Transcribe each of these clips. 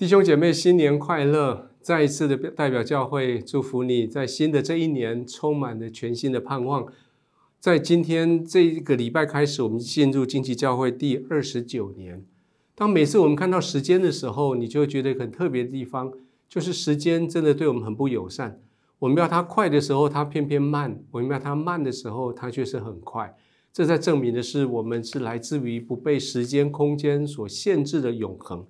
弟兄姐妹，新年快乐！再一次的代表教会祝福你在新的这一年充满了全新的盼望。在今天这一个礼拜开始，我们进入经济教会第二十九年。当每次我们看到时间的时候，你就会觉得很特别的地方，就是时间真的对我们很不友善。我们要它快的时候，它偏偏慢；我们要它慢的时候，它却是很快。这在证明的是，我们是来自于不被时间、空间所限制的永恒。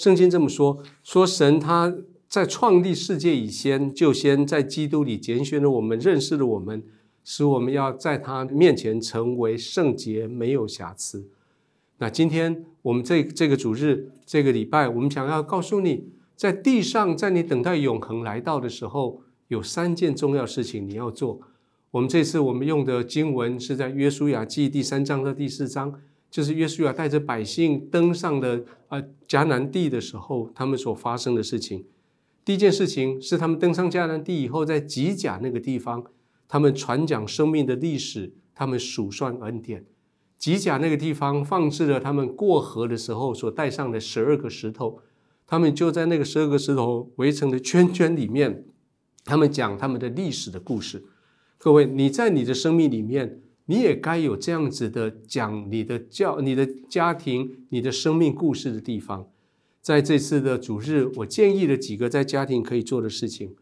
圣经这么说：说神他在创立世界以先，就先在基督里拣选了我们，认识了我们，使我们要在他面前成为圣洁，没有瑕疵。那今天我们这这个主日，这个礼拜，我们想要告诉你，在地上，在你等待永恒来到的时候，有三件重要事情你要做。我们这次我们用的经文是在约书亚记第三章到第四章。就是约书亚带着百姓登上的啊迦南地的时候，他们所发生的事情。第一件事情是他们登上迦南地以后，在吉甲那个地方，他们传讲生命的历史，他们数算恩典。吉甲那个地方放置了他们过河的时候所带上的十二个石头，他们就在那个十二个石头围成的圈圈里面，他们讲他们的历史的故事。各位，你在你的生命里面。你也该有这样子的讲你的教、你的家庭、你的生命故事的地方。在这次的主日，我建议了几个在家庭可以做的事情。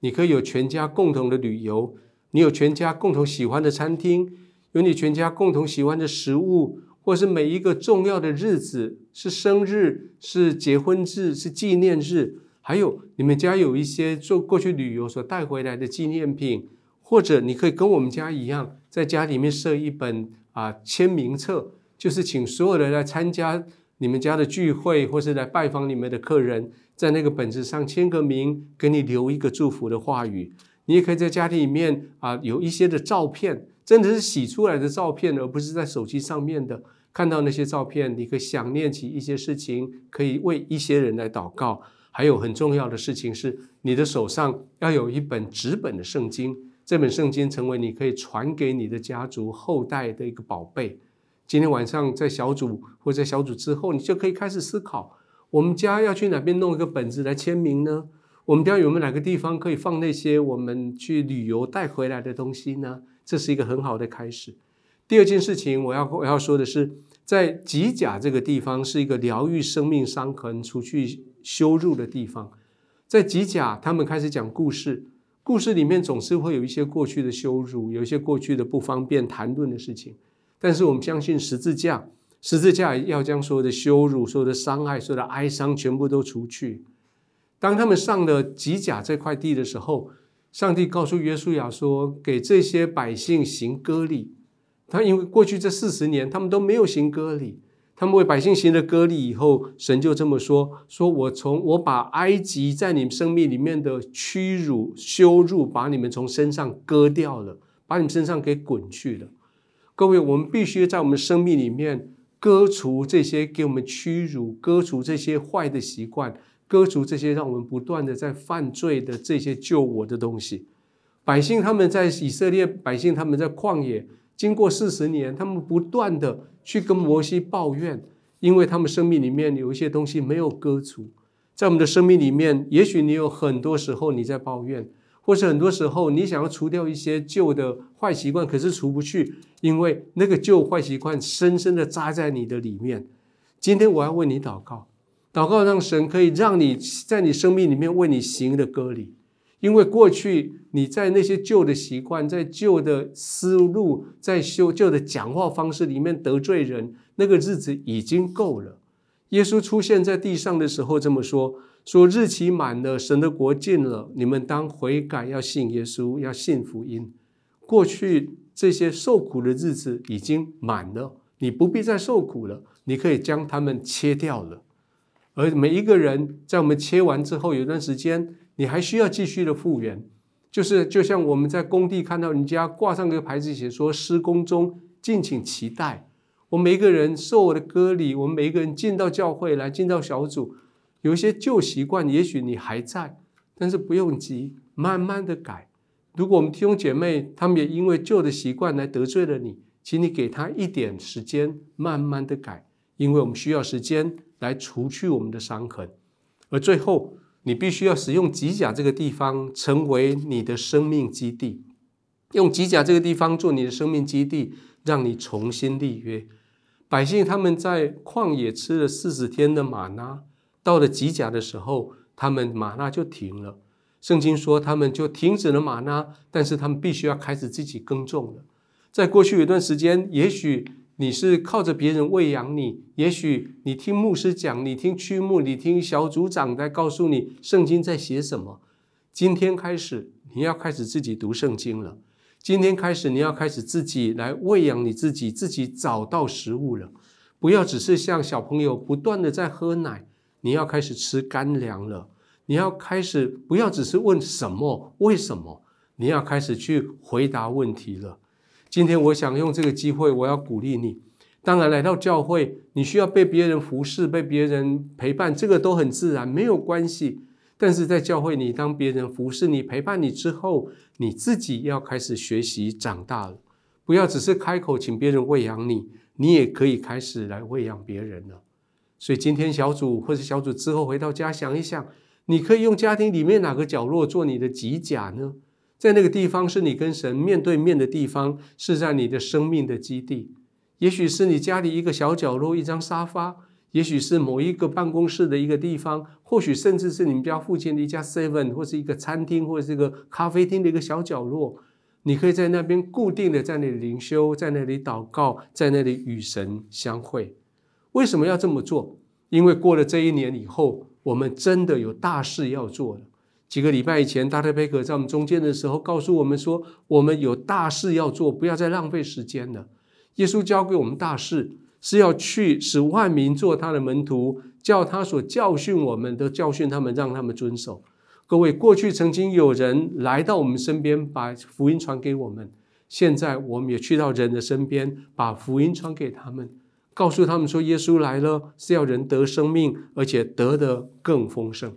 你可以有全家共同的旅游，你有全家共同喜欢的餐厅，有你全家共同喜欢的食物，或是每一个重要的日子，是生日、是结婚日、是纪念日，还有你们家有一些做过去旅游所带回来的纪念品。或者你可以跟我们家一样，在家里面设一本啊签名册，就是请所有人来参加你们家的聚会，或是来拜访你们的客人，在那个本子上签个名，给你留一个祝福的话语。你也可以在家庭里面啊有一些的照片，真的是洗出来的照片，而不是在手机上面的。看到那些照片，你可以想念起一些事情，可以为一些人来祷告。还有很重要的事情是，你的手上要有一本纸本的圣经。这本圣经成为你可以传给你的家族后代的一个宝贝。今天晚上在小组或在小组之后，你就可以开始思考：我们家要去哪边弄一个本子来签名呢？我们家有没有哪个地方可以放那些我们去旅游带回来的东西呢？这是一个很好的开始。第二件事情，我要我要说的是，在吉甲这个地方是一个疗愈生命伤痕、除去羞辱的地方。在吉甲，他们开始讲故事。故事里面总是会有一些过去的羞辱，有一些过去的不方便谈论的事情。但是我们相信十字架，十字架要将所有的羞辱、所有的伤害、所有的哀伤全部都除去。当他们上了吉甲这块地的时候，上帝告诉约书亚说：“给这些百姓行割礼。”他因为过去这四十年，他们都没有行割礼。他们为百姓行了割礼以后，神就这么说：“说我从我把埃及在你们生命里面的屈辱、羞辱，把你们从身上割掉了，把你们身上给滚去了。”各位，我们必须在我们生命里面割除这些给我们屈辱、割除这些坏的习惯、割除这些让我们不断的在犯罪的这些救我的东西。百姓他们在以色列，百姓他们在旷野。经过四十年，他们不断的去跟摩西抱怨，因为他们生命里面有一些东西没有割除。在我们的生命里面，也许你有很多时候你在抱怨，或是很多时候你想要除掉一些旧的坏习惯，可是除不去，因为那个旧坏习惯深深的扎在你的里面。今天我要为你祷告，祷告让神可以让你在你生命里面为你行的割礼。因为过去你在那些旧的习惯、在旧的思路、在修旧的讲话方式里面得罪人，那个日子已经够了。耶稣出现在地上的时候这么说：“说日期满了，神的国近了，你们当悔改，要信耶稣，要信福音。过去这些受苦的日子已经满了，你不必再受苦了，你可以将它们切掉了。而每一个人在我们切完之后，有段时间。”你还需要继续的复原，就是就像我们在工地看到人家挂上个牌子，写说施工中，敬请期待。我们每一个人受我的割礼，我们每一个人进到教会来，进到小组，有一些旧习惯，也许你还在，但是不用急，慢慢的改。如果我们弟兄姐妹他们也因为旧的习惯来得罪了你，请你给他一点时间，慢慢的改，因为我们需要时间来除去我们的伤痕。而最后，你必须要使用吉甲这个地方成为你的生命基地，用吉甲这个地方做你的生命基地，让你重新立约。百姓他们在旷野吃了四十天的玛纳，到了吉甲的时候，他们玛纳就停了。圣经说他们就停止了玛纳，但是他们必须要开始自己耕种了。在过去有一段时间，也许你是靠着别人喂养你，也许你听牧师讲，你听区牧，你听小组长在告诉你圣经在写什么。今天开始，你要开始自己读圣经了。今天开始，你要开始自己来喂养你自己，自己找到食物了。不要只是像小朋友不断的在喝奶，你要开始吃干粮了。你要开始不要只是问什么为什么，你要开始去回答问题了。今天我想用这个机会，我要鼓励你。当然，来到教会，你需要被别人服侍，被别人陪伴，这个都很自然，没有关系。但是在教会，你当别人服侍你、陪伴你之后，你自己要开始学习长大了。不要只是开口请别人喂养你，你也可以开始来喂养别人了。所以今天小组或者小组之后回到家，想一想，你可以用家庭里面哪个角落做你的脊甲呢？在那个地方是你跟神面对面的地方，是在你的生命的基地。也许是你家里一个小角落，一张沙发；也许是某一个办公室的一个地方；或许甚至是你们家附近的一家 Seven，或是一个餐厅，或者是一个咖啡厅的一个小角落。你可以在那边固定的在那里灵修，在那里祷告，在那里与神相会。为什么要这么做？因为过了这一年以后，我们真的有大事要做了。几个礼拜以前，大特贝克在我们中间的时候，告诉我们说：“我们有大事要做，不要再浪费时间了。”耶稣教给我们大事是要去使万民做他的门徒，叫他所教训我们的教训他们，让他们遵守。各位，过去曾经有人来到我们身边，把福音传给我们；现在我们也去到人的身边，把福音传给他们，告诉他们说：耶稣来了，是要人得生命，而且得的更丰盛。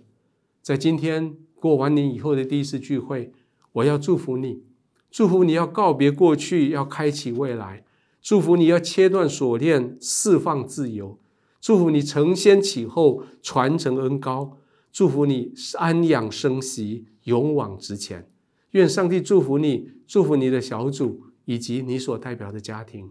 在今天。过完年以后的第一次聚会，我要祝福你，祝福你要告别过去，要开启未来，祝福你要切断锁链，释放自由，祝福你承先启后，传承恩高，祝福你安养生息，勇往直前。愿上帝祝福你，祝福你的小组以及你所代表的家庭。